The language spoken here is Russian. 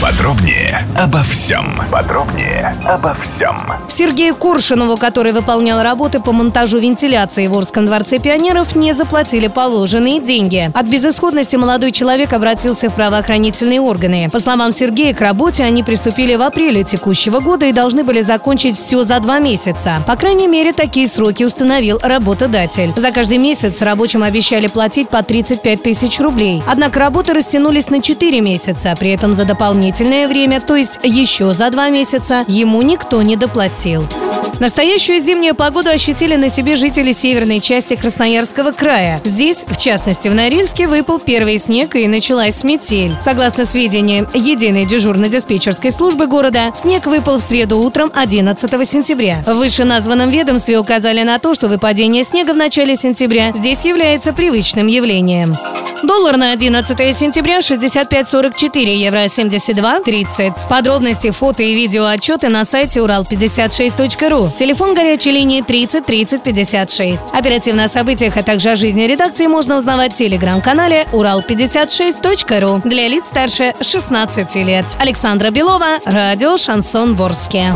Подробнее обо всем. Подробнее обо всем. Сергею Коршунову, который выполнял работы по монтажу вентиляции в Орском дворце пионеров, не заплатили положенные деньги. От безысходности молодой человек обратился в правоохранительные органы. По словам Сергея, к работе они приступили в апреле текущего года и должны были закончить все за два месяца. По крайней мере, такие сроки установил работодатель. За каждый месяц рабочим обещали платить по 35 тысяч рублей. Однако работы растянулись на 4 месяца. При этом за дополнительное время, то есть еще за два месяца, ему никто не доплатил. Настоящую зимнюю погоду ощутили на себе жители северной части Красноярского края. Здесь, в частности в Норильске, выпал первый снег и началась метель. Согласно сведениям единой дежурно-диспетчерской службы города, снег выпал в среду утром 11 сентября. В вышеназванном ведомстве указали на то, что выпадение снега в начале сентября здесь является привычным явлением. Доллар на 11 сентября 65.44, евро 72.30. Подробности, фото и видео отчеты на сайте урал56.ру. Телефон горячей линии 30 30 56. Оперативно о событиях, а также о жизни редакции можно узнавать в телеграм-канале урал56.ру для лиц старше 16 лет. Александра Белова, радио «Шансон Ворске».